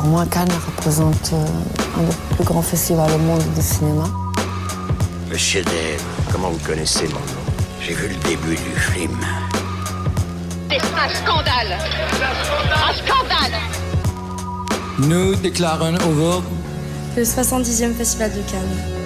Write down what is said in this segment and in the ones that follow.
Pour moi, Cannes représente euh, un des plus grands festivals au monde du cinéma. Monsieur Dave, comment vous connaissez mon nom? J'ai vu le début du film. C'est un scandale Un scandale Nous déclarons ouvert Le 70e Festival de Cannes.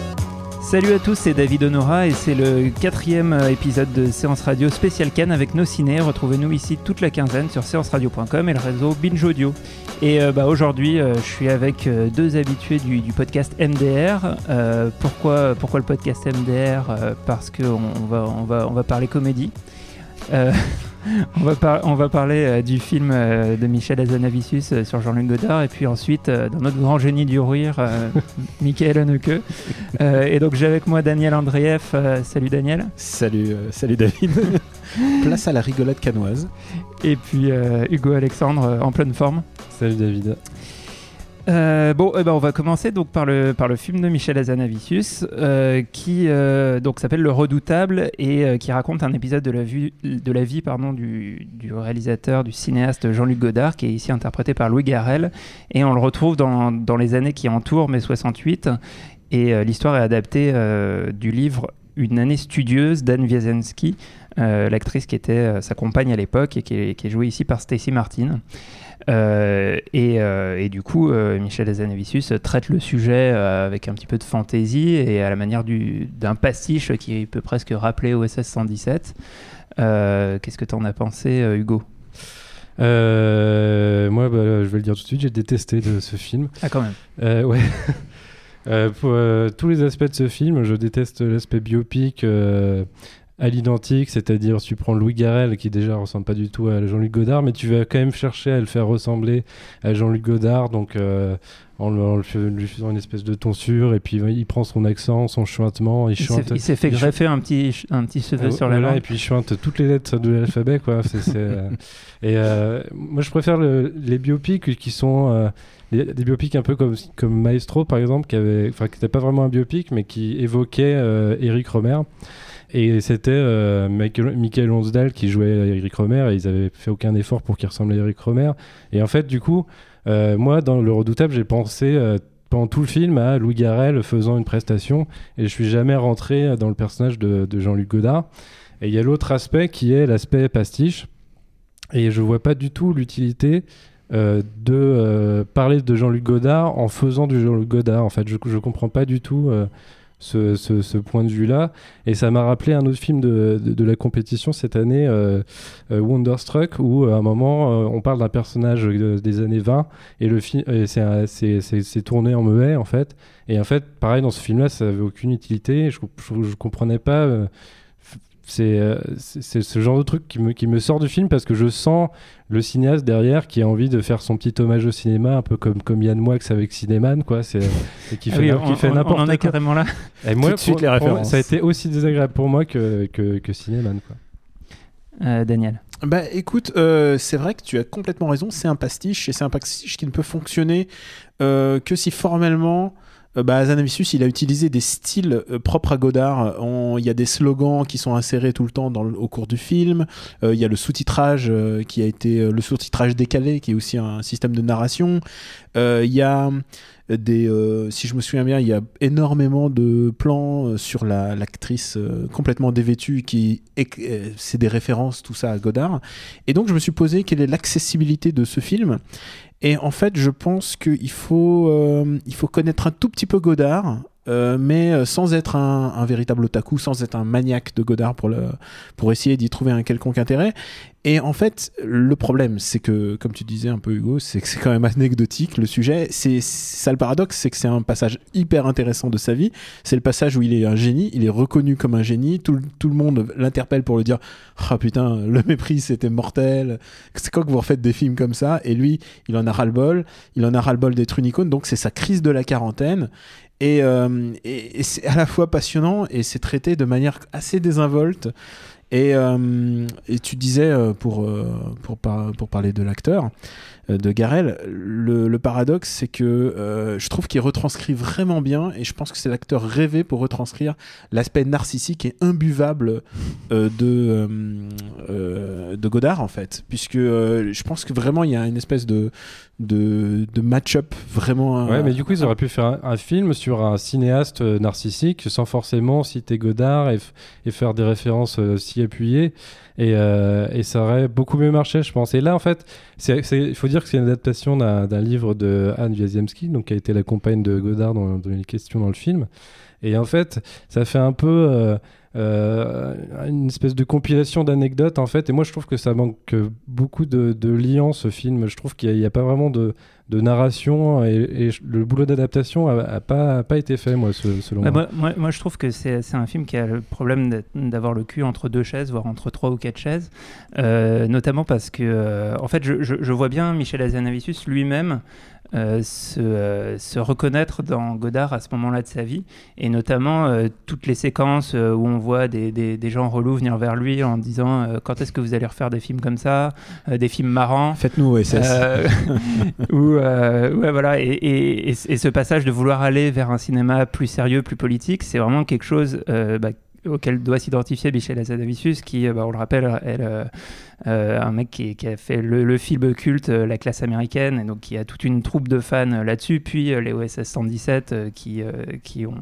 Salut à tous, c'est David Honora et c'est le quatrième épisode de Séance Radio spécial Cannes avec nos ciné. Retrouvez-nous ici toute la quinzaine sur séanceradio.com et le réseau Binge Audio. Et euh, bah, aujourd'hui, euh, je suis avec euh, deux habitués du, podcast MDR. Euh, pourquoi, le podcast MDR Euh, Parce qu'on on va parler comédie. On, va par- on va parler euh, du film euh, de Michel Azanavicius euh, sur Jean-Luc Godard et puis ensuite euh, dans notre grand génie du rire, euh, Michael Haneke. Euh, et donc j'ai avec moi Daniel Andreev. Euh, salut Daniel. Salut, euh, salut David. Place à la rigolade canoise. Et puis euh, Hugo Alexandre euh, en pleine forme. Salut David. Euh, bon, eh ben, on va commencer donc par le, par le film de Michel Azanavicius euh, qui euh, donc s'appelle Le Redoutable et qui raconte un épisode de la, de la vie pardon, du, du réalisateur, du cinéaste Jean-Luc Godard qui est ici interprété par Louis Garrel. Et on le retrouve dans, dans les années qui entourent mai 68 et l'histoire est adaptée du livre Une année studieuse d'Anne Wiazensky, euh, l'actrice qui était euh, sa compagne à l'époque et qui est, qui est jouée ici par Stacy Martin. Euh, et, et du coup, Michel Azanavicius traite le sujet avec un petit peu de fantaisie et à la manière du- d'un pastiche qui peut presque rappeler OSS 117. Euh, Qu'est-ce que tu en as pensé, Hugo? Moi, bah, je vais le dire tout de suite, j'ai détesté de ce film. Ah, quand même. Ouais. Euh, pour euh, tous les aspects de ce film, je déteste l'aspect biopic euh, à l'identique, c'est-à-dire tu prends Louis Garrel qui déjà ressemble pas du tout à Jean-Luc Godard, mais tu vas quand même chercher à le faire ressembler à Jean-Luc Godard, donc en, lui faisant une espèce de tonsure, et puis il prend son accent, son chuintement, il Il chante. il s'est fait il greffer un petit, un petit cheveu euh, sur la langue. Et puis je chante toutes les lettres de l'alphabet, quoi. Euh, et euh, moi, je préfère le- les biopics qui sont les- des biopics un peu comme, comme Maestro, par exemple, qui avait, enfin, qui n'était pas vraiment un biopic, mais qui évoquait Eric Romer. Et c'était euh, Michael, Michael Lonsdale qui jouait Eric Romer, et ils avaient fait aucun effort pour qu'il ressemble à Eric Romer. Et en fait, du coup, moi, dans Le Redoutable, j'ai pensé. euh, pendant tout le film à Louis Garrel faisant une prestation et je suis jamais rentré dans le personnage de, Jean-Luc Godard. Et il y a l'autre aspect qui est l'aspect pastiche. Et je vois pas du tout l'utilité euh, de euh, parler de Jean-Luc Godard en faisant du Jean-Luc Godard. En fait, je, je comprends pas du tout euh, ce, point de vue-là. Et ça m'a rappelé un autre film de, de- la compétition cette année, euh, euh, Wonderstruck, où à un moment, euh, on parle d'un personnage euh, des années 20 et le film, c'est tourné en muet en fait. Et en fait, pareil dans ce film-là, ça avait aucune utilité. Je, je comprenais pas. Euh, c'est euh, ce genre de truc qui me, qui me sort du film parce que je sens le cinéaste derrière qui a envie de faire son petit hommage au cinéma, un peu comme, comme Yann Moix avec Cinéman, quoi. C'est et qui Ah fait, oui, qui on, fait on- on n'importe en est quoi. carrément là. Et moi, Tout de suite, pour- les moi, références. ça a été aussi désagréable pour moi que, que, que Cinéman, quoi. Euh, Daniel. Bah écoute, euh, c'est vrai que tu as complètement raison, c'est un pastiche et c'est un pastiche qui ne peut fonctionner euh, que si formellement. Euh, bah, Azanavicius, il a utilisé des styles euh, propres à Godard. On- Il y a des slogans qui sont insérés tout le temps au cours du film. Euh, Il y a le sous-titrage euh, qui a été euh, le sous-titrage décalé, qui est aussi un système de narration. Euh, Il y a des, euh, si je me souviens bien, il y a énormément de plans euh, sur la- l'actrice euh, complètement dévêtue qui, euh, c'est des références tout ça à Godard. Et donc je me suis posé quelle est l'accessibilité de ce film. Et en fait, je pense qu'il faut, euh, il faut connaître un tout petit peu Godard euh, mais euh, sans être un, un véritable otaku, sans être un maniaque de Godard pour, le, pour essayer d'y trouver un quelconque intérêt. Et en fait, le problème, c'est que, comme tu disais un peu Hugo, c'est que c'est quand même anecdotique le sujet. C'est ça le paradoxe, c'est que c'est un passage hyper intéressant de sa vie. C'est le passage où il est un génie, il est reconnu comme un génie. Tout, le- tout le monde l'interpelle pour lui dire Ah putain, le mépris c'était mortel. C'est quoi que vous refaites des films comme ça Et lui, il en a ras-le-bol. Il en a ras-le-bol d'être une icône. Donc c'est sa crise de la quarantaine. Et, euh, et- c'est à la fois passionnant et c'est traité de manière assez désinvolte. Et, euh, tu disais, euh, pour, pour, par- pour parler de l'acteur, de Garel, le, paradoxe, c'est que euh, je trouve qu'il retranscrit vraiment bien, et je pense que c'est l'acteur rêvé pour retranscrire l'aspect narcissique et imbuvable euh, de, euh, euh, de Godard, en fait. Puisque euh, je pense que vraiment, il y a une espèce de, de, match-up vraiment. Ouais, euh, mais du coup, ils auraient pu faire un, film sur un cinéaste euh, narcissique sans forcément citer Godard et, et faire des références euh, si appuyées. Et, euh, et ça aurait beaucoup mieux marché, je pense. Et là, en fait, il faut dire que c'est une adaptation d'un livre de Anne Wiazemski, donc qui a été la compagne de Godard dans, dans les questions dans le film. Et en fait, ça fait un peu euh, une espèce de compilation d'anecdotes, en fait. Et moi, je trouve que ça manque beaucoup de, de liant, ce film. Je trouve qu'il n'y a, pas vraiment de, de narration et, le boulot d'adaptation a, a pas, a pas été fait, moi, ce- selon Bah, moi. moi, moi, je trouve que c'est un film qui a le problème d'avoir le cul entre deux chaises, voire entre trois ou quatre chaises, Euh, notamment parce que, euh, en fait, je, je- je vois bien Michel Hazanavicius lui-même euh, se, euh, se reconnaître dans Godard à ce moment-là de sa vie, et notamment euh, toutes les séquences où on voit des, des- des gens relous venir vers lui en disant quand est-ce que vous allez refaire des films comme ça, des films marrants? Faites-nous OSS. Ou ouais voilà et, et- et- et ce passage de vouloir aller vers un cinéma plus sérieux plus politique c'est vraiment quelque chose bah, auquel doit s'identifier Michel Hazanavicius qui euh, bah, on le rappelle est euh, euh, un mec qui, qui a fait le, le film culte euh, La classe américaine et donc qui a toute une troupe de fans là-dessus puis les OSS 117 euh, qui, qui ont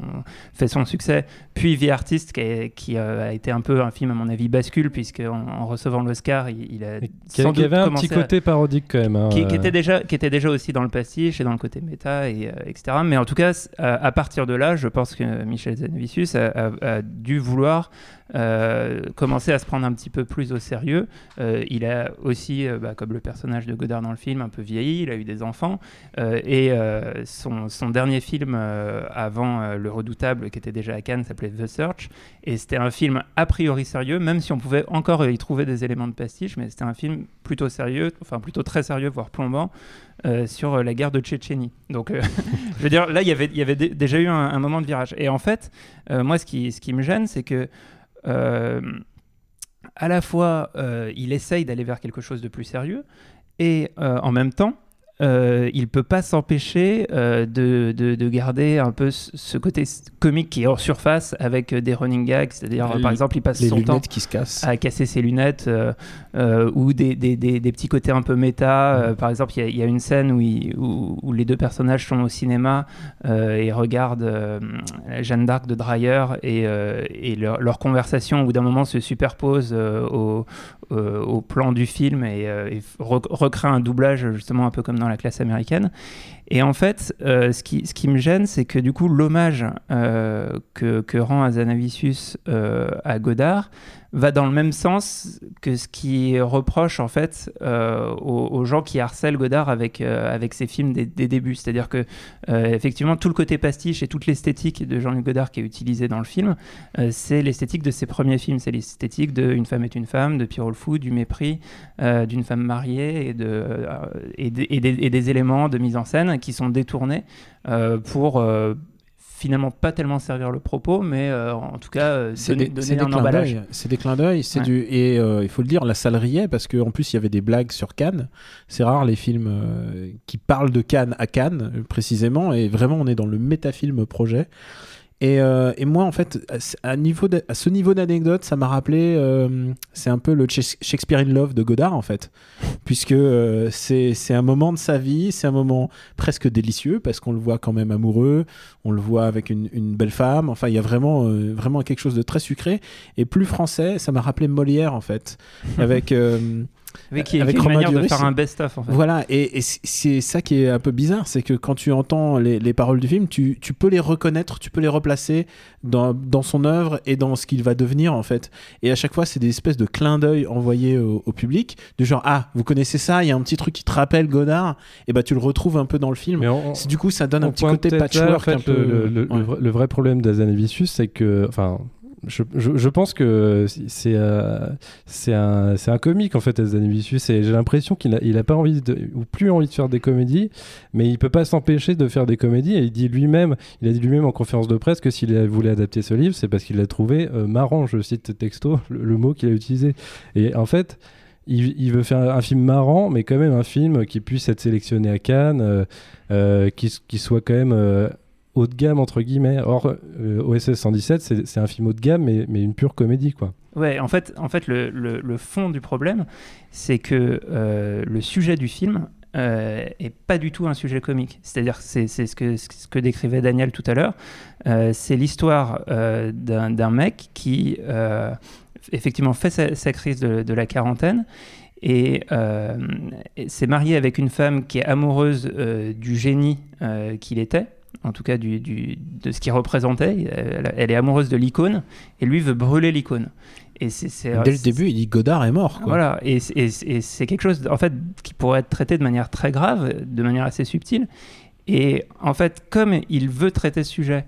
fait son succès puis Vie artiste qui, a, qui, a été un peu un film à mon avis bascule puisque en, en recevant l'Oscar il, il a sans qui avait doute un petit à- côté parodique quand même. hein, qui, était déjà qui était déjà aussi dans le pastiche et dans le côté méta et etc mais en tout cas à, à partir de là je pense que Michel Zanavicius a, a- a dû vouloir euh, commencer à se prendre un petit peu plus au sérieux Euh, il a aussi euh, bah, comme le personnage de Godard dans le film un peu vieilli il a eu des enfants euh, et son, dernier film avant Le Redoutable qui était déjà à Cannes s'appelait The Search et c'était un film a priori sérieux même si on pouvait encore y trouver des éléments de pastiche mais c'était un film plutôt sérieux enfin plutôt très sérieux voire plombant sur la guerre de Tchétchénie. Donc, je veux dire, là, il y avait- déjà eu un, moment de virage. Et en fait, moi, ce qui, me gêne, c'est que à la fois, euh, il essaye d'aller vers quelque chose de plus sérieux, et euh, en même temps, euh, il peut pas s'empêcher euh, de, de- de garder un peu ce côté comique qui est hors surface avec euh, des running gags, c'est-à-dire par exemple il passe les son temps qui se cassent. à casser ses lunettes euh, ou des, des, des, des petits côtés un peu méta. Par exemple, il y a- il y, a une scène où, il- où, où les deux personnages sont au cinéma et regardent Jeanne d'Arc de Dreyer et, et leur, leur conversation au bout d'un moment se superpose au, au plan du film et, et re- recrée un doublage justement un peu comme dans la classe américaine. Et en fait, euh, ce, qui, me gêne, c'est que du coup, l'hommage euh, que, que rend Azanavicius euh, à Godard va dans le même sens que ce qui reproche en fait euh, aux, gens qui harcèlent Godard avec, euh, avec ses films des, débuts. C'est-à-dire que euh, effectivement, tout le côté pastiche et toute l'esthétique de Jean-Luc Godard qui est utilisée dans le film, c'est l'esthétique de ses premiers films. C'est l'esthétique de Une femme est une femme, de Pierrot le Fou, du mépris, d'une femme mariée et, de, et, des- éléments de mise en scène qui sont détournés pour finalement pas tellement servir le propos, mais euh, en tout cas euh, C'est donner, des, donner c'est un emballage. C'est des clins d'œil. C'est Ouais. du et euh, il faut le dire, la salle riait parce qu'en plus il y avait des blagues sur Cannes. C'est rare les films qui parlent de Cannes à Cannes précisément et vraiment on est dans le métafilm projet. Et, euh, et moi en fait à ce- niveau de- à ce niveau d'anecdote ça m'a rappelé euh, c'est un peu le Shakes- Shakespeare in Love de Godard en fait. Puisque euh, c'est un moment de sa vie c'est un moment presque délicieux parce qu'on le voit quand même amoureux on le voit avec une, une belle femme. Enfin il y a vraiment vraiment quelque chose de très sucré. Et plus français ça m'a rappelé Molière en fait. Avec qui avec qui une Romain manière de faire un best-of en fait. Voilà, et, c'est ça qui est un peu bizarre, c'est que quand tu entends les, les paroles du film, tu, tu peux les reconnaître, tu peux les replacer dans, dans son œuvre et dans ce qu'il va devenir en fait. Et à chaque fois, c'est des espèces de clins d'œil envoyés au, au public, du genre ah, vous connaissez ça, il y a un petit truc qui te rappelle Godard, et bah tu le retrouves un peu dans le film. Mais on- C'est- du coup, ça donne un petit côté là, patchwork un peu. Le, le- ouais. le vrai- le vrai problème d'Azanavicius, c'est que, enfin, je, pense que c'est euh, c'est un, comique en fait, Azanavicius, j'ai l'impression qu'il a, il a pas envie ou plus envie de faire des comédies, mais il peut pas s'empêcher de faire des comédies. Il dit lui-même, il a dit lui-même en conférence de presse que s'il voulait adapter ce livre, c'est parce qu'il l'a trouvé euh, marrant. Je cite texto le, mot qu'il a utilisé. Et en fait. Il, veut faire un film marrant, mais quand même un film qui puisse être sélectionné à Cannes, euh, qui, soit quand même haut de gamme entre guillemets. Or, euh, OSS 117, c'est un film haut de gamme, mais, mais une pure comédie quoi. Ouais, en fait, en fait le, le- fond du problème, c'est que euh, le sujet du film euh, est pas du tout un sujet comique. C'est-à-dire c'est ce que, ce que décrivait Daniel tout à l'heure. Euh, c'est l'histoire d'un mec qui, effectivement, fait sa, crise de, la quarantaine et, s'est marié avec une femme qui est amoureuse du génie qu'il était. En tout cas, du, du- de ce qu'il représentait. Elle, elle est amoureuse de l'icône et lui veut brûler l'icône. Et c'est, c'est- Dès le début, il dit Godard est mort. Quoi. voilà, et c'est quelque chose en fait qui pourrait être traité de manière très grave, de manière assez subtile. Et en fait, comme il veut traiter ce sujet,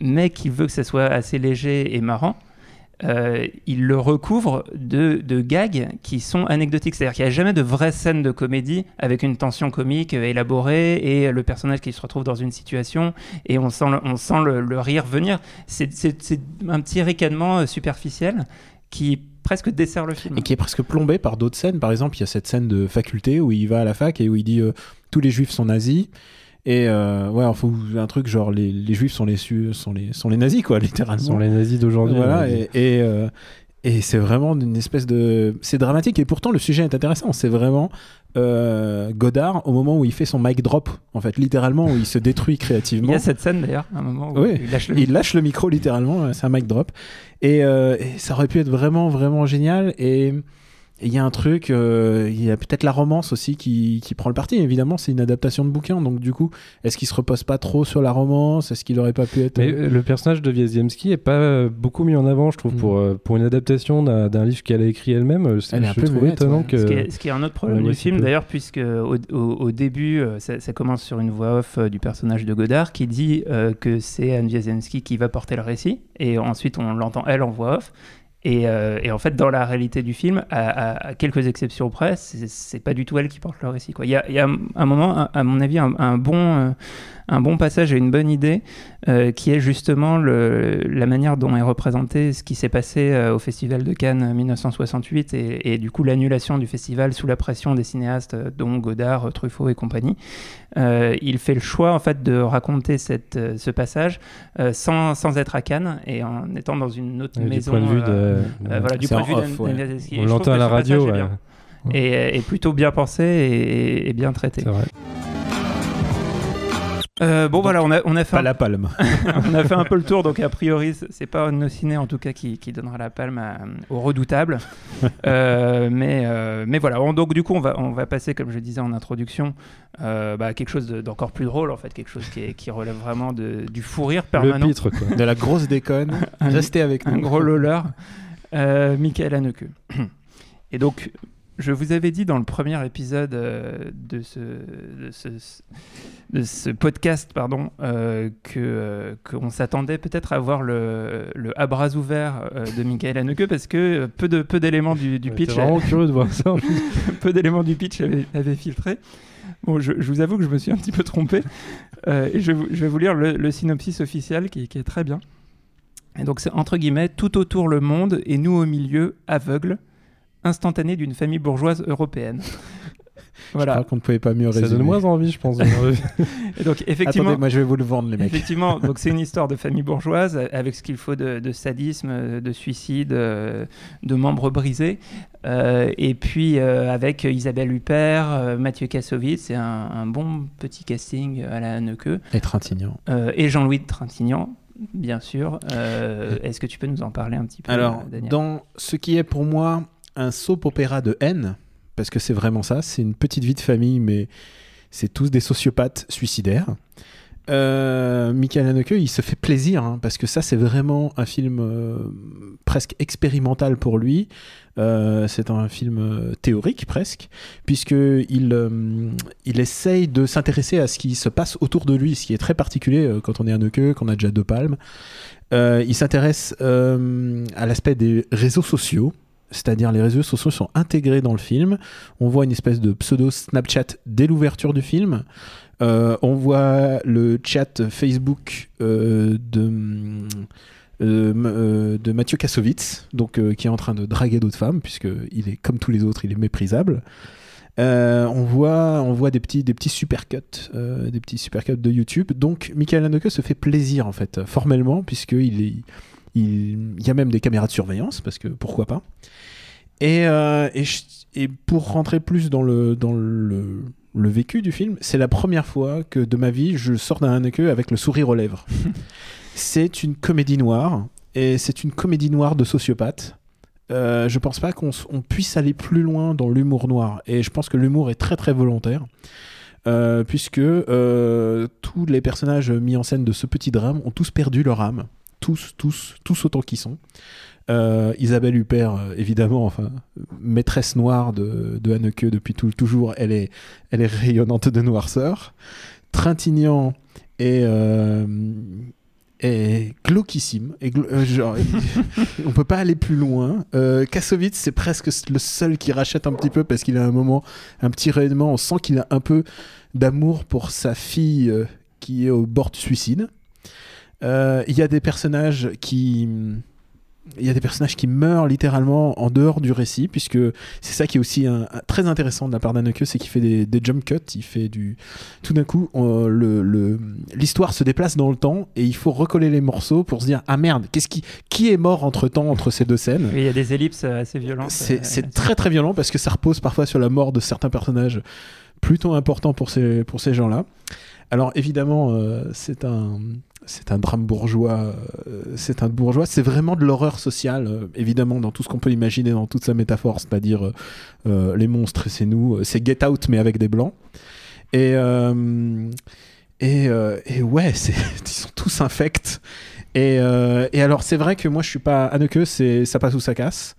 mais qu'il veut que ça soit assez léger et marrant, euh, il le recouvre de, gags qui sont anecdotiques. C'est-à-dire qu'il n'y a jamais de vraie scène de comédie avec une tension comique élaborée et le personnage qui se retrouve dans une situation et on sent le, rire venir. C'est un petit ricanement euh, superficiel qui presque dessert le film. Et qui est presque plombé par d'autres scènes. Par exemple, il y a cette scène de faculté où il va à la fac et où il dit euh, tous les juifs sont nazis. Et euh, ouais, enfin, ou un truc genre les, les juifs sont les, sont, les, sont les nazis, quoi, littéralement. Sont les nazis d'aujourd'hui. Voilà, et, et, euh, et c'est vraiment une espèce de. C'est dramatique, et pourtant le sujet est intéressant. C'est vraiment euh, Godard au moment où il fait son mic drop, en fait, littéralement, où il se détruit Il créativement. y a cette scène d'ailleurs, un moment où Oui. il lâche le Il lâche le micro littéralement, c'est un mic drop. Et, et ça aurait pu être vraiment, vraiment génial. Et il y a un truc, euh, il y a peut-être la romance aussi qui, qui prend le parti. Évidemment, c'est une adaptation de bouquin, donc du coup, est-ce qu'il se repose pas trop sur la romance? Est-ce qu'il aurait pas pu être. Mais euh, le personnage de Wieziemski est pas euh, beaucoup mis en avant, je trouve, Mm. pour, pour une adaptation d'un d'un livre qu'elle a écrit elle-même. c'est- Elle est un je étonnant ouais. que. Ce qui, est, ce qui est un autre problème du film, peu. d'ailleurs, puisque au, au- au début, ça, ça commence sur une voix off du personnage de Godard qui dit euh, que c'est Anne Wiesenski qui va porter le récit, et ensuite on l'entend elle en voix off. Et, euh, et en fait, dans la réalité du film, à, quelques exceptions près, c'est pas du tout elle qui porte le récit. Il y a, un moment, à- mon avis, un, un bon, euh, un bon passage et une bonne idée euh, qui est justement le, la manière dont est représenté ce qui s'est passé euh, au Festival de Cannes 1968 et, et du coup l'annulation du festival sous la pression des cinéastes euh, dont Godard, Truffaut et compagnie. Il fait le choix en fait de raconter cette, ce passage sans, sans être à Cannes et en étant dans une autre euh, du maison. point de vue de. voilà, du point de vue off, ouais. On l'entend à la passage radio. ouais. et plutôt bien pensé et, et bien traité. C'est vrai. Euh, bon voilà, on a, on a fait Pas un la palme. on a fait un peu le tour, donc a priori, c'est pas nos ciné en tout cas qui, qui donnera la palme à- au redoutable. Euh, mais, euh, mais voilà, On- donc du coup, on va, on va passer, comme je disais en introduction, euh, bah, à quelque chose de- d'encore plus drôle, en fait, quelque chose qui, est- qui relève vraiment de, du fou rire Le permanent. pitre, quoi. De la grosse déconne. Un- Restez avec nous. un gros loller, euh, Michael Haneke. Et donc, je vous avais dit dans le premier épisode euh, de, ce, de, ce, de ce podcast pardon, euh, que, euh, qu'on s'attendait peut-être à voir le, le à bras ouverts euh, de Michael Haneke parce que peu, de, peu d'éléments du, du Ouais, pitch vraiment curieux de voir ça. en plus. peu d'éléments du pitch avaient, avaient filtré. Bon, je, je vous avoue que je me suis un petit peu trompé. Et je, vais vous- je vais vous lire le, le synopsis officiel qui, qui est très bien. Et donc, c'est entre guillemets tout autour le monde et nous au milieu, aveugles, instantané d'une famille bourgeoise européenne. Je voilà. crois qu'on ne pouvait pas mieux Ça résumer. donne moins envie, je pense. Et donc, effectivement, Attendez, moi je vais vous le vendre, les mecs. Effectivement, donc c'est une histoire de famille bourgeoise avec ce qu'il faut de, de sadisme, de suicide, euh, de membres brisés. Euh, et puis euh, avec Isabelle Huppert, Mathieu Kassovitz, c'est un, un bon petit casting à la Haneke. Et Trintignant. Euh, et Jean-Louis de Trintignant, bien sûr. Euh, Est-ce que tu peux nous en parler un petit peu, Alors, Daniel? dans ce qui est pour moi un soap opéra de haine, parce que c'est vraiment ça. C'est une petite vie de famille, mais c'est tous des sociopathes suicidaires. Euh, Michael Haneke, il se fait plaisir, hein, parce que ça, c'est vraiment un film euh, presque expérimental pour lui. Euh, c'est un film théorique presque, puisqu'il euh, il essaye de s'intéresser à ce qui se passe autour de lui, ce qui est très particulier quand on est Haneke, qu'on a déjà deux palmes. Il s'intéresse à l'aspect des réseaux sociaux, c'est-à-dire les réseaux sociaux sont intégrés dans le film. On voit une espèce de pseudo Snapchat dès l'ouverture du film. Euh, on voit le chat Facebook euh, de, euh, de Mathieu Kassovitz, donc, qui est en train de draguer d'autres femmes, puisqu'il est comme tous les autres, il est méprisable. On, voit, on voit des petits, des petits supercuts, des petits supercuts de YouTube. Donc, Michael Haneke se fait plaisir, en fait, formellement, puisqu'il est, il, il y a même des caméras de surveillance, parce que pourquoi pas. Et, euh, et, je- et pour rentrer plus dans le, dans le, le vécu du film, c'est la première fois que de ma vie, je sors d'un Haneke avec le sourire aux lèvres. c'est une comédie noire, et c'est une comédie noire de sociopathe. Euh, je pense pas qu'on puisse aller plus loin dans l'humour noir, et je pense que l'humour est très très volontaire. euh, puisque euh, tous les personnages mis en scène de ce petit drame ont tous perdu leur âme, tous, tous, tous autant qu'ils sont. Euh, Isabelle Huppert, euh, évidemment, enfin, maîtresse noire de, de depuis tout, toujours, elle est, elle est rayonnante de noirceur. Trintignant est, euh, glauquissime. Et glo- euh, genre, on peut pas aller plus loin. Euh, Kassovitz, c'est presque le seul qui rachète un petit peu parce qu'il a un moment, un petit rayonnement. On sent qu'il a un peu d'amour pour sa fille qui est au bord du suicide. Euh, Il y a des personnages qui il y a des personnages qui meurent littéralement en dehors du récit, puisque c'est ça qui est aussi un- un- très intéressant de la part d'Anneke, c'est qu'il fait des, des jump cuts, il fait du... Tout d'un coup, le- le- l'histoire se déplace dans le temps et il faut recoller les morceaux pour se dire, ah merde, qu'est-ce qui, qui est mort entre-temps entre ces deux scènes? Il y a des ellipses euh, assez violentes. c'est euh, très très violent parce que ça repose parfois sur la mort de certains personnages plutôt importants pour ces, pour ces gens-là. Alors évidemment, euh, c'est un, c'est un drame bourgeois. euh, c'est un bourgeois. C'est vraiment de l'horreur sociale, euh, évidemment, dans tout ce qu'on peut imaginer dans toute sa métaphore, c'est-à-dire euh, les monstres c'est nous. C'est Get Out mais avec des blancs. Et et, ouais, ils sont tous infects. Et, alors c'est vrai que moi je suis pas Haneke, c'est ça passe ou ça casse.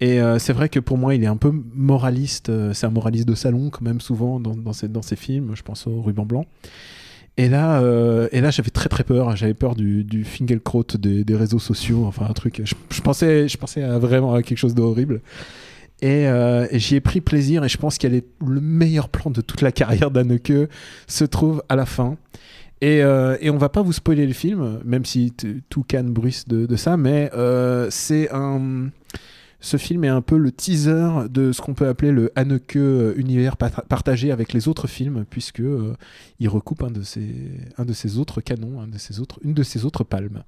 Et c'est vrai que pour moi, il est un peu moraliste. c'est un moraliste de salon, quand même, souvent, dans, dans, ses, dans ses films. Je pense au Ruban Blanc. Et là, euh, et là j'avais très très peur. J'avais peur du, du des, réseaux sociaux. Enfin, un truc. Je, pensais, je pensais à vraiment à quelque chose d'horrible. Et, euh, j'y ai pris plaisir. Et je pense qu'il les- le meilleur plan de toute la carrière d'Anneke se trouve à la fin. Et, euh, et on va pas vous spoiler le film, même si tout Cannes bruisse de, de ça, mais euh, c'est un. Ce film est un peu le teaser de ce qu'on peut appeler le Haneke euh, univers partagé avec les autres films, puisque euh, il recoupe un de ses, un de ses autres canons, un de ses autres, une de ses autres palmes.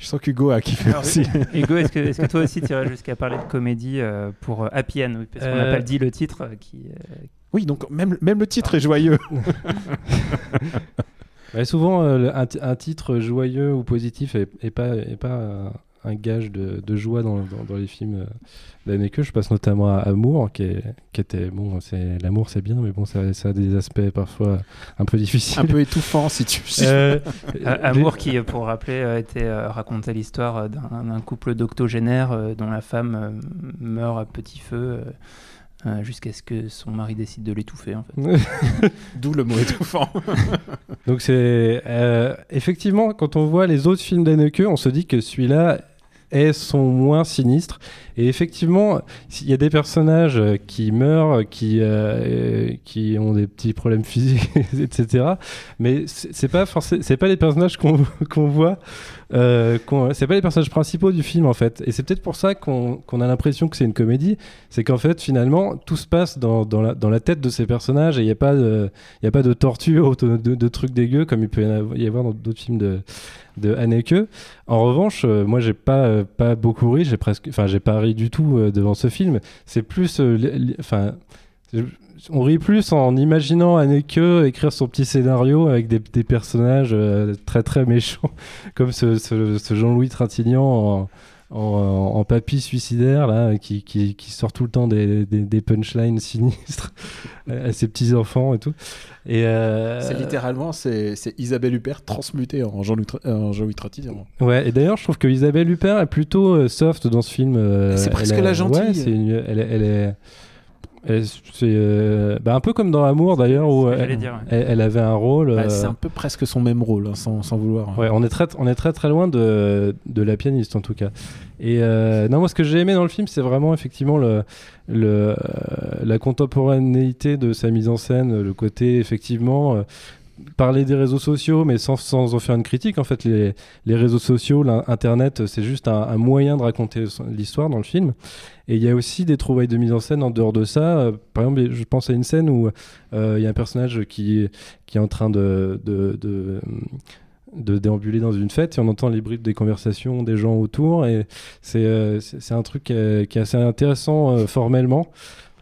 Je sens qu'Hugo a kiffé Alors, aussi. Hugo, est-ce que, est-ce que toi aussi tu irais jusqu'à parler de comédie euh, pour Happy End oui, Parce qu'on n'a Euh, pas dit le titre euh, qui. euh, Oui, donc même, même le titre est joyeux. Ouais, souvent, euh, un, ti- un titre joyeux ou positif est, est pas, est pas euh, un gage de, de joie dans, dans, dans les films euh, d'Anneke. Je passe notamment à Amour, qui, est, qui était bon. C'est l'amour, c'est bien, mais bon, ça, ça a des aspects parfois un peu difficiles. un peu étouffant, si tu Euh, Euh, Amour qui, euh, pour rappeler, était racontait l'histoire d'un couple d'octogénaires dont la femme meurt à petit feu euh, jusqu'à ce que son mari décide de l'étouffer. En fait. D'où le mot étouffant. Donc c'est euh, effectivement quand on voit les autres films d'Anneke, on se dit que celui-là est son moins sinistre. Et effectivement, il y a des personnages euh, qui meurent, qui euh, qui ont des petits problèmes physiques, etc. Mais c'est pas c'est pas les personnages qu'on qu'on voit. Euh, c'est pas les personnages principaux du film en fait. Et c'est peut-être pour ça qu'on qu'on a l'impression que c'est une comédie. C'est qu'en fait finalement tout se passe dans, dans, la, tête de ces personnages et il n'y a pas de a pas de torture de, de- trucs dégueux comme il peut y avoir dans d'autres films de, de Haneke. En revanche, euh, moi, j'ai pas, euh, pas beaucoup ri, j'ai presque, enfin, j'ai pas ri du tout euh, devant ce film. C'est plus, enfin, on rit plus en imaginant Haneke écrire son petit scénario avec des, personnages très très méchants, comme ce, Jean-Louis Trintignant en, papy suicidaire là, qui, qui, sort tout le temps des, punchlines sinistres à ses petits enfants et tout. Et euh, C'est littéralement c'est Isabelle Huppert transmutée en Jean-Louis euh, Jean-Louis Trintignant. Ouais, et d'ailleurs, je trouve que Isabelle Huppert est plutôt euh, soft dans ce film. euh, C'est presque elle la gentille. Ouais, c'est une- elle, est- elle est. euh, bah, un peu comme dans Amour d'ailleurs, où elle, j'allais dire, ouais. elle- elle avait un rôle. Bah, euh, c'est un peu presque son même rôle, hein, sans, sans vouloir. Ouais, on est très, on est très très loin de, de la pianiste en tout cas. Et euh, non, moi ce que j'ai aimé dans le film, c'est vraiment effectivement le, le, euh, la contemporanéité de sa mise en scène, le côté effectivement euh, parler des réseaux sociaux, mais sans, sans en faire une critique. En fait, les, les réseaux sociaux, l'in- Internet, c'est juste un, un moyen de raconter l'histoire dans le film. Et il y a aussi des trouvailles de mise en scène en dehors de ça. Euh, par exemple, je pense à une scène où euh, il y a un personnage qui, qui est en train de, de, de, de déambuler dans une fête et on entend les bruits des conversations des gens autour. Et c'est euh, un truc qui est, qui est assez intéressant euh, formellement.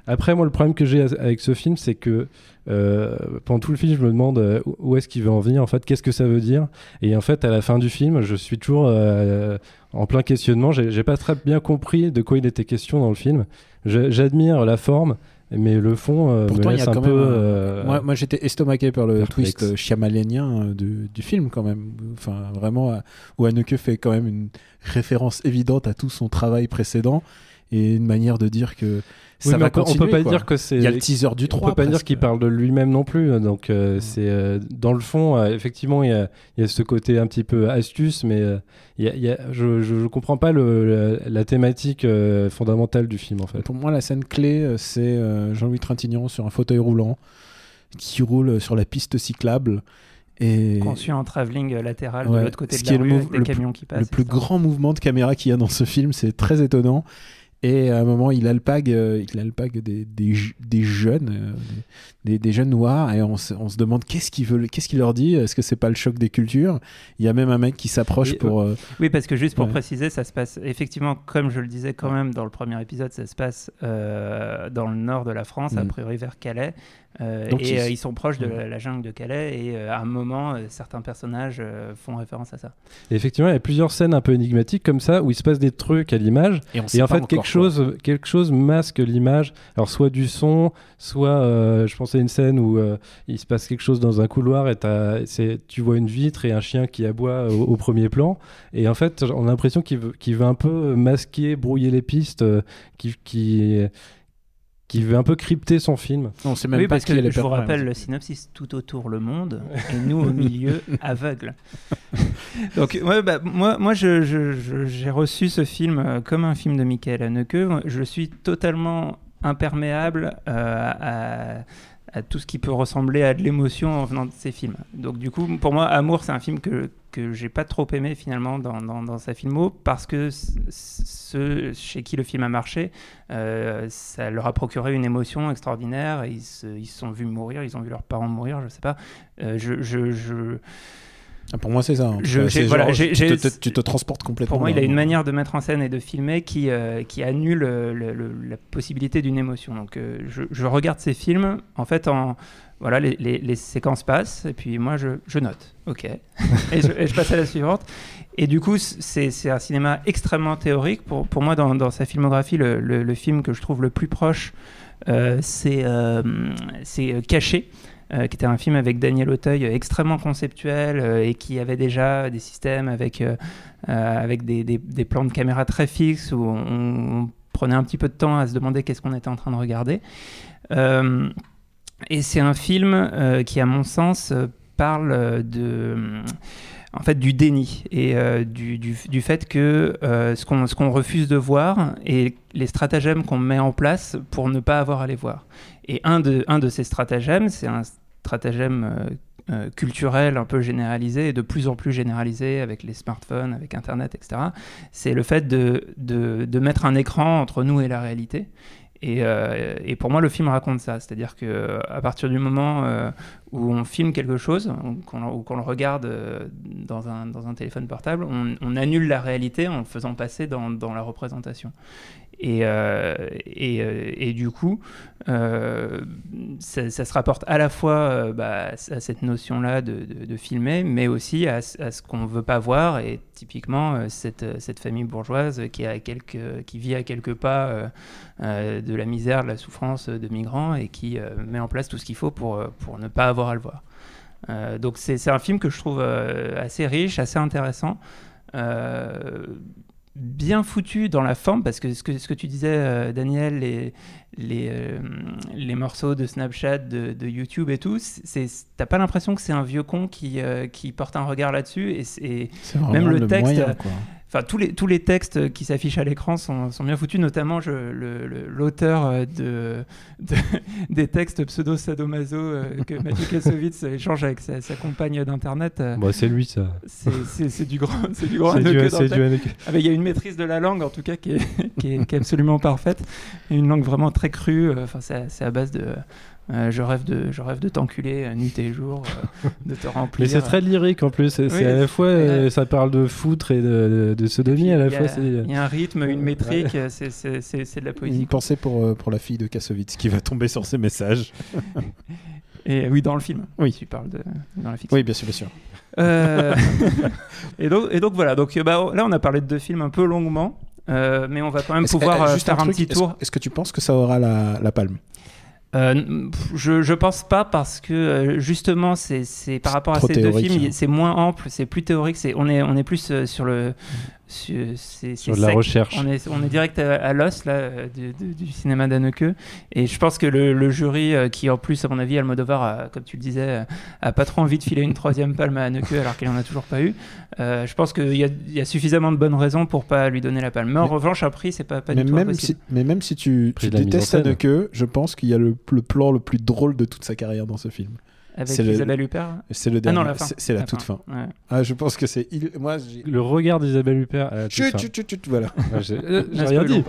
Après, moi, le problème que j'ai avec ce film, c'est que euh, pendant tout le film, je me demande euh, où est-ce qu'il veut en venir, en fait, qu'est-ce que ça veut dire? Et en fait, à la fin du film, je suis toujours euh, en plein questionnement. J'ai pas très bien compris de quoi il était question dans le film. J'admire la forme, mais le fond Pourtant, me il y a laisse un quand peu. même. euh, Moi, moi j'étais estomaqué par le perplexe. twist shyamalanien euh, du, du film, quand même. Enfin, vraiment, où Anneke fait quand même une référence évidente à tout son travail précédent et une manière de dire que Oui, ça mais va on peut- continuer. on peut pas quoi. dire que c'est. Il y a le teaser du 3. On peut pas dire qu'il parle de lui-même non plus. Donc, euh, c'est euh, dans le fond, euh, effectivement, il y, a, il y a ce côté un petit peu astuce, mais euh, il y a- il y a- je, je, je comprends pas le, la, la thématique euh, fondamentale du film en fait. Pour moi, la scène clé, euh, c'est euh, Jean-Louis Trintignant sur un fauteuil roulant qui roule sur la piste cyclable. Et Conçu en travelling euh, latéral Ouais, de l'autre côté de la rue avec des le camions qui passent. le plus grand mouvement de caméra qu'il y a dans ce film, c'est très étonnant. Et à un moment, il alpague, euh, il alpague des, des, je- des jeunes, euh, des, des jeunes noirs, et on se, on se demande qu'est-ce qu'il veut, qu'est-ce qu'il leur dit. Est-ce que c'est pas le choc des cultures? Il y a même un mec qui s'approche pour. euh, Oui, parce que juste pour Ouais. préciser, ça se passe effectivement, comme je le disais quand même dans le premier épisode, ça se passe euh, dans le nord de la France, a Mm. priori vers Calais. Euh, Donc, et ils- euh, ils sont proches de Mm. la, la jungle de Calais. Et euh, à un moment, euh, certains personnages euh, font référence à ça. Et effectivement, il y a plusieurs scènes un peu énigmatiques comme ça où il se passe des trucs à l'image. et en fait, quelque quoi. chose, quelque chose masque l'image. Alors, soit du son, soit euh, je pensais à une scène où euh, il se passe quelque chose dans un couloir et tu vois une vitre et un chien qui aboie au, au premier plan. Et en fait, on a l'impression qu'il veut, un peu masquer, brouiller les pistes, euh, qui, qui, qui veut un peu crypter son film. On sait même oui, pas parce que je vous rappelle le synopsis tout autour le monde et nous au milieu aveugles. Donc ouais, bah, moi, moi je- je- je- j'ai reçu ce film euh, comme un film de Michael Haneke. Je suis totalement imperméable euh, à, à tout ce qui peut ressembler à de l'émotion en venant de ces films. Donc du coup, pour moi, Amour, c'est un film que que j'ai pas trop aimé finalement dans, dans, sa filmo parce que ceux chez qui le film a marché, euh, ça leur a procuré une émotion extraordinaire. Ils se, ils sont vus mourir, ils ont vu leurs parents mourir, je sais pas. Euh, je, Pour moi, c'est ça. Je- C'est voilà, genre, tu, te, j'ai- te- tu te transportes complètement. pour moi, il a une manière de mettre en scène et de filmer qui, euh, qui annule le- le- le- la possibilité d'une émotion. Donc, euh, je, je regarde ces films, en fait, en voilà, les, les- les séquences passent, et puis moi, je, je note. Ok. et, je, et je passe à la suivante. Et du coup, c'est un cinéma extrêmement théorique. Pour, pour moi, dans, dans sa filmographie, le, film que je trouve le plus proche, euh, euh, c'est Caché. Euh, qui était un film avec Daniel Auteuil euh, extrêmement conceptuel euh, et qui avait déjà des systèmes avec, avec des, plans de caméra très fixes où on, prenait un petit peu de temps à se demander qu'est-ce qu'on était en train de regarder. Et c'est un film qui, à mon sens, parle de en fait du déni et du, du, fait que euh, ce qu'on ce qu'on refuse de voir et les stratagèmes qu'on met en place pour ne pas avoir à les voir. Et un de, ces stratagèmes, c'est un stratagème euh, euh, culturel un peu généralisé et de plus en plus généralisé avec les smartphones, avec Internet, etc. C'est le fait de, mettre un écran entre nous et la réalité. Et, euh, pour moi, le film raconte ça. C'est-à-dire que à partir du moment où on filme quelque chose, ou qu'on le regarde dans, un, téléphone portable, on, annule la réalité en le faisant passer dans la représentation. Et, euh, et, euh, et, du coup, euh, ça, se rapporte à la fois bah, à cette notion-là de, filmer, mais aussi à, ce qu'on ne veut pas voir. Et typiquement, cette, cette famille bourgeoise qui, a quelques, qui vit à quelques pas de la misère, de la souffrance de migrants et qui met en place tout ce qu'il faut pour, pour ne pas avoir à le voir. donc c'est un film que je trouve assez riche, assez intéressant. Bien foutu dans la forme, parce que ce que, ce que tu disais, euh, Daniel, les, les, euh, les morceaux de Snapchat, de, de YouTube et tout, t'as pas l'impression que c'est un vieux con qui, euh, qui porte un regard là-dessus, et, et même le, le texte... moyen. Enfin, tous les, tous les textes qui s'affichent à l'écran sont, sont, bien foutus, notamment l'auteur de, de, des textes pseudo-sadomaso euh, que Mathieu Kassovitz échange avec sa, sa compagne d'Internet. Euh, bon, c'est lui, ça. C'est du grand, du grand C'est du, du ah, Il y a une maîtrise de la langue, en tout cas, qui est, qui est, qui est absolument parfaite. Une langue vraiment très crue. Enfin, c'est à base de euh, je rêve de, je rêve de t'enculer euh, nuit et jour, euh, de te remplir. Mais c'est très lyrique en plus. C'est Oui, à la fois, euh, ça parle de foutre et de, de, de sodomie. À la Il y a- fois. Il y a un rythme, une métrique, c'est- de la poésie. Une pensée pour, pour la fille de Kassovitz qui va tomber sur ces messages. Et oui, dans le film. Oui. Tu parles de, dans la fiction. Oui, bien sûr, bien sûr. Euh, et, donc, et donc voilà, donc, bah, là on a parlé de deux films un peu longuement, euh, mais on va quand même pouvoir euh, juste faire un, truc, petit tour. Est-ce que tu penses que ça aura la, la palme? Euh, je, je pense pas parce que euh, justement c'est c'est par rapport à ces deux films hein. c'est moins ample c'est plus théorique c'est on est on est plus euh, sur le sur, c'est- Sur c'est de la recherche. on est on est direct à, à l'os là du, du- du cinéma d'Anneke et je pense que le, le jury euh, qui en plus à mon avis Almodovar a, comme tu le disais euh, a pas trop envie de filer une troisième palme à Anneke alors qu'il en a toujours pas eu euh, je pense qu'il y y a suffisamment de bonnes raisons pour pas lui donner la palme mais en Mais- revanche un prix c'est pas pas mais du tout même, si, mais même si tu, détestes. Haneke, je pense qu'il y a le, le plan le plus drôle de toute sa carrière dans ce film. Avec Isabelle Huppert C'est le ah dernier. fin c'est- la, La toute fin. Ouais. Ah, je pense que c'est. il- Moi. Le regard d'Isabelle Huppert. à la toute Chut, fin. chut, chut, chut, voilà. J'ai euh, rien dit.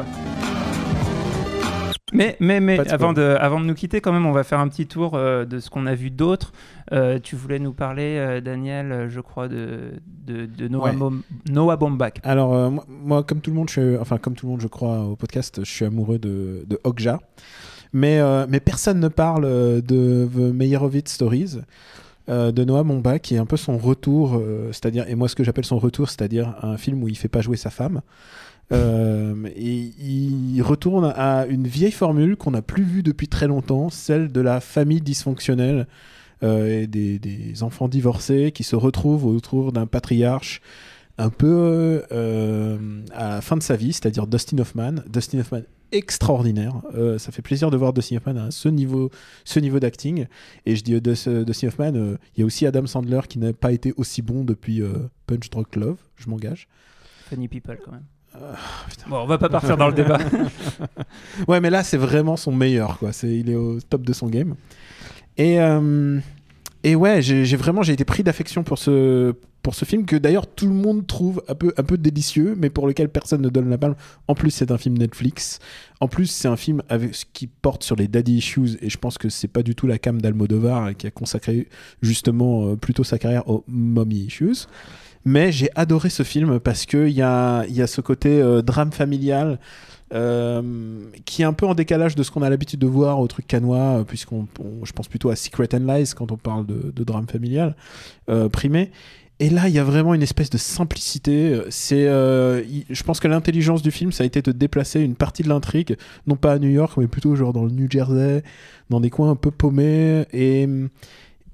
Mais, mais, mais de avant, de, avant de nous quitter, quand même, on va faire un petit tour euh, de ce qu'on a vu d'autres. Euh, tu voulais nous parler, euh, Daniel, je crois, de, de, de Noah, Ouais. Bom- Noah Baumbach. Alors, euh, moi, moi, comme tout le monde, je suis, enfin, comme tout le monde, je crois, au podcast, je suis amoureux de, de Okja. Mais, euh, mais personne ne parle euh, de The Meyerowitz Stories. euh, de Noah Momba qui est un peu son retour, c'est-à-dire et moi ce que j'appelle son retour, c'est-à-dire un film où il fait pas jouer sa femme. Et il retourne à une vieille formule qu'on n'a plus vue depuis très longtemps, celle de la famille dysfonctionnelle et des, des enfants divorcés qui se retrouvent autour d'un patriarche un peu à la fin de sa vie, c'est-à-dire Dustin Hoffman. Dustin Hoffman extraordinaire. Euh, ça fait plaisir de voir Dustin Hoffman à ce niveau, ce niveau d'acting. Et je dis euh, Dust- Dustin Hoffman, euh, il y a aussi Adam Sandler qui n'a pas été aussi bon depuis euh, Punch Drunk Love, je m'engage. Funny People, quand même. Ah. Bon, on va pas partir dans le débat. Ouais, mais là, c'est vraiment son meilleur, quoi. C'est, il est au top de son game. Et, euh, et ouais, j'ai, vraiment j'ai été pris d'affection pour ce, pour ce film que d'ailleurs tout le monde trouve un peu, un peu délicieux, mais pour lequel personne ne donne la palme. En plus, c'est un film Netflix. En plus, c'est un film avec, qui porte sur les daddy issues, et je pense que c'est pas du tout la cam d'Almodovar qui a consacré justement euh, plutôt sa carrière aux mommy issues. Mais j'ai adoré ce film parce qu'il y a, il y a ce côté euh, drame familial qui est un peu en décalage de ce qu'on a l'habitude de voir au truc canois, euh, puisqu'on, on- je pense plutôt à Secret and Lies quand on parle de, drame familial euh, primé. Et là, il y a vraiment une espèce de simplicité. C'est, euh, je pense que l'intelligence du film, ça a été de déplacer une partie de l'intrigue, non pas à New York, mais plutôt genre dans le New Jersey, dans des coins un peu paumés. Et,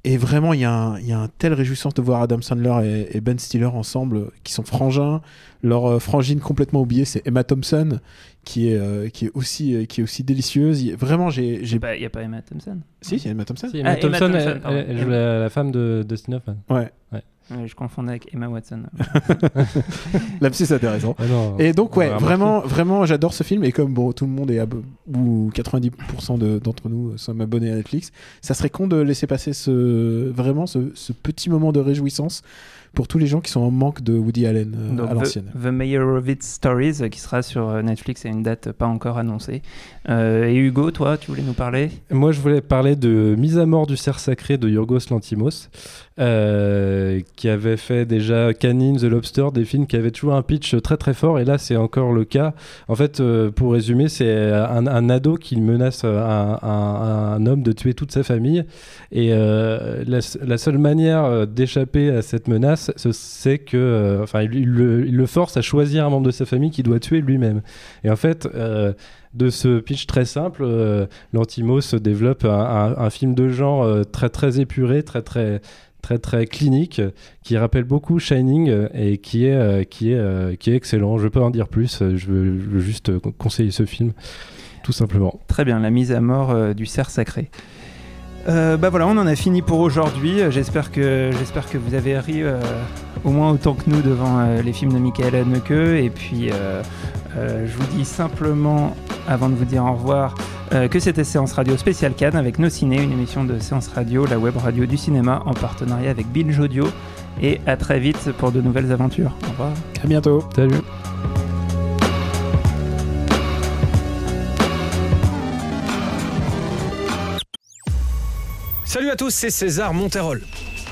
et vraiment, il y, a un, il y a un tel réjouissance de voir Adam Sandler et, Ben Stiller ensemble, qui sont frangins. Leur euh, frangine complètement oubliée, c'est Emma Thompson, qui est, euh, qui est, aussi, euh, qui est aussi délicieuse. Il- Vraiment, j'ai. j'ai... Il n'y a pas Emma Thompson. Si, il y a Emma Thompson. Si, Emma Ah, Emma Thompson, Thompson, elle, pardon. elle- elle joue la, la femme de Dustin Hoffman. Ouais, Ouais, je confondais avec Emma Watson. c'est intéressant. Ah non, Et donc, on ouais, va vraiment, vraiment, j'adore ce film. Et comme bon, tout le monde est, abo- ou 90% de- d'entre nous sommes abonnés à Netflix, ça serait con de laisser passer ce, vraiment ce, ce petit moment de réjouissance pour tous les gens qui sont en manque de Woody Allen euh, Donc, à l'ancienne. The, The Meyerowitz Stories, euh, qui sera sur euh, Netflix à une date pas encore annoncée. Euh, et Hugo, toi, tu voulais nous parler? Moi, je voulais parler de Mise à mort du cerf sacré de Yorgos Lantimos, euh, qui avait fait déjà Canine, The Lobster, des films qui avaient toujours un pitch très très fort. Et là, c'est encore le cas. En fait, euh, pour résumer, c'est un, un, ado qui menace un, un, homme de tuer toute sa famille. Et euh, la, seule manière euh, d'échapper à cette menace, c'est que, enfin, il, le, force à choisir un membre de sa famille qu'il doit tuer lui-même. Et en fait, de ce pitch très simple, l'Antimos développe un, film de genre très très épuré, très très très très clinique, qui rappelle beaucoup Shining euh, et qui est, euh, qui est, euh, qui est excellent. Je peux en dire plus, je veux, juste conseiller ce film, tout simplement. Très bien, la mise à mort du cerf sacré. bah voilà, on en a fini pour aujourd'hui. J'espère que, j'espère que vous avez ri au moins autant que nous devant les films de Michael Haneke. Et puis, je vous dis simplement, avant de vous dire au revoir, euh, que c'était Séance Radio spéciale Cannes avec Nos Ciné, une émission de Séance Radio, la web radio du cinéma, en partenariat avec Binge Audio. Et à très vite pour de nouvelles aventures. Au revoir. À bientôt. Salut. Salut à tous, c'est César Monterol.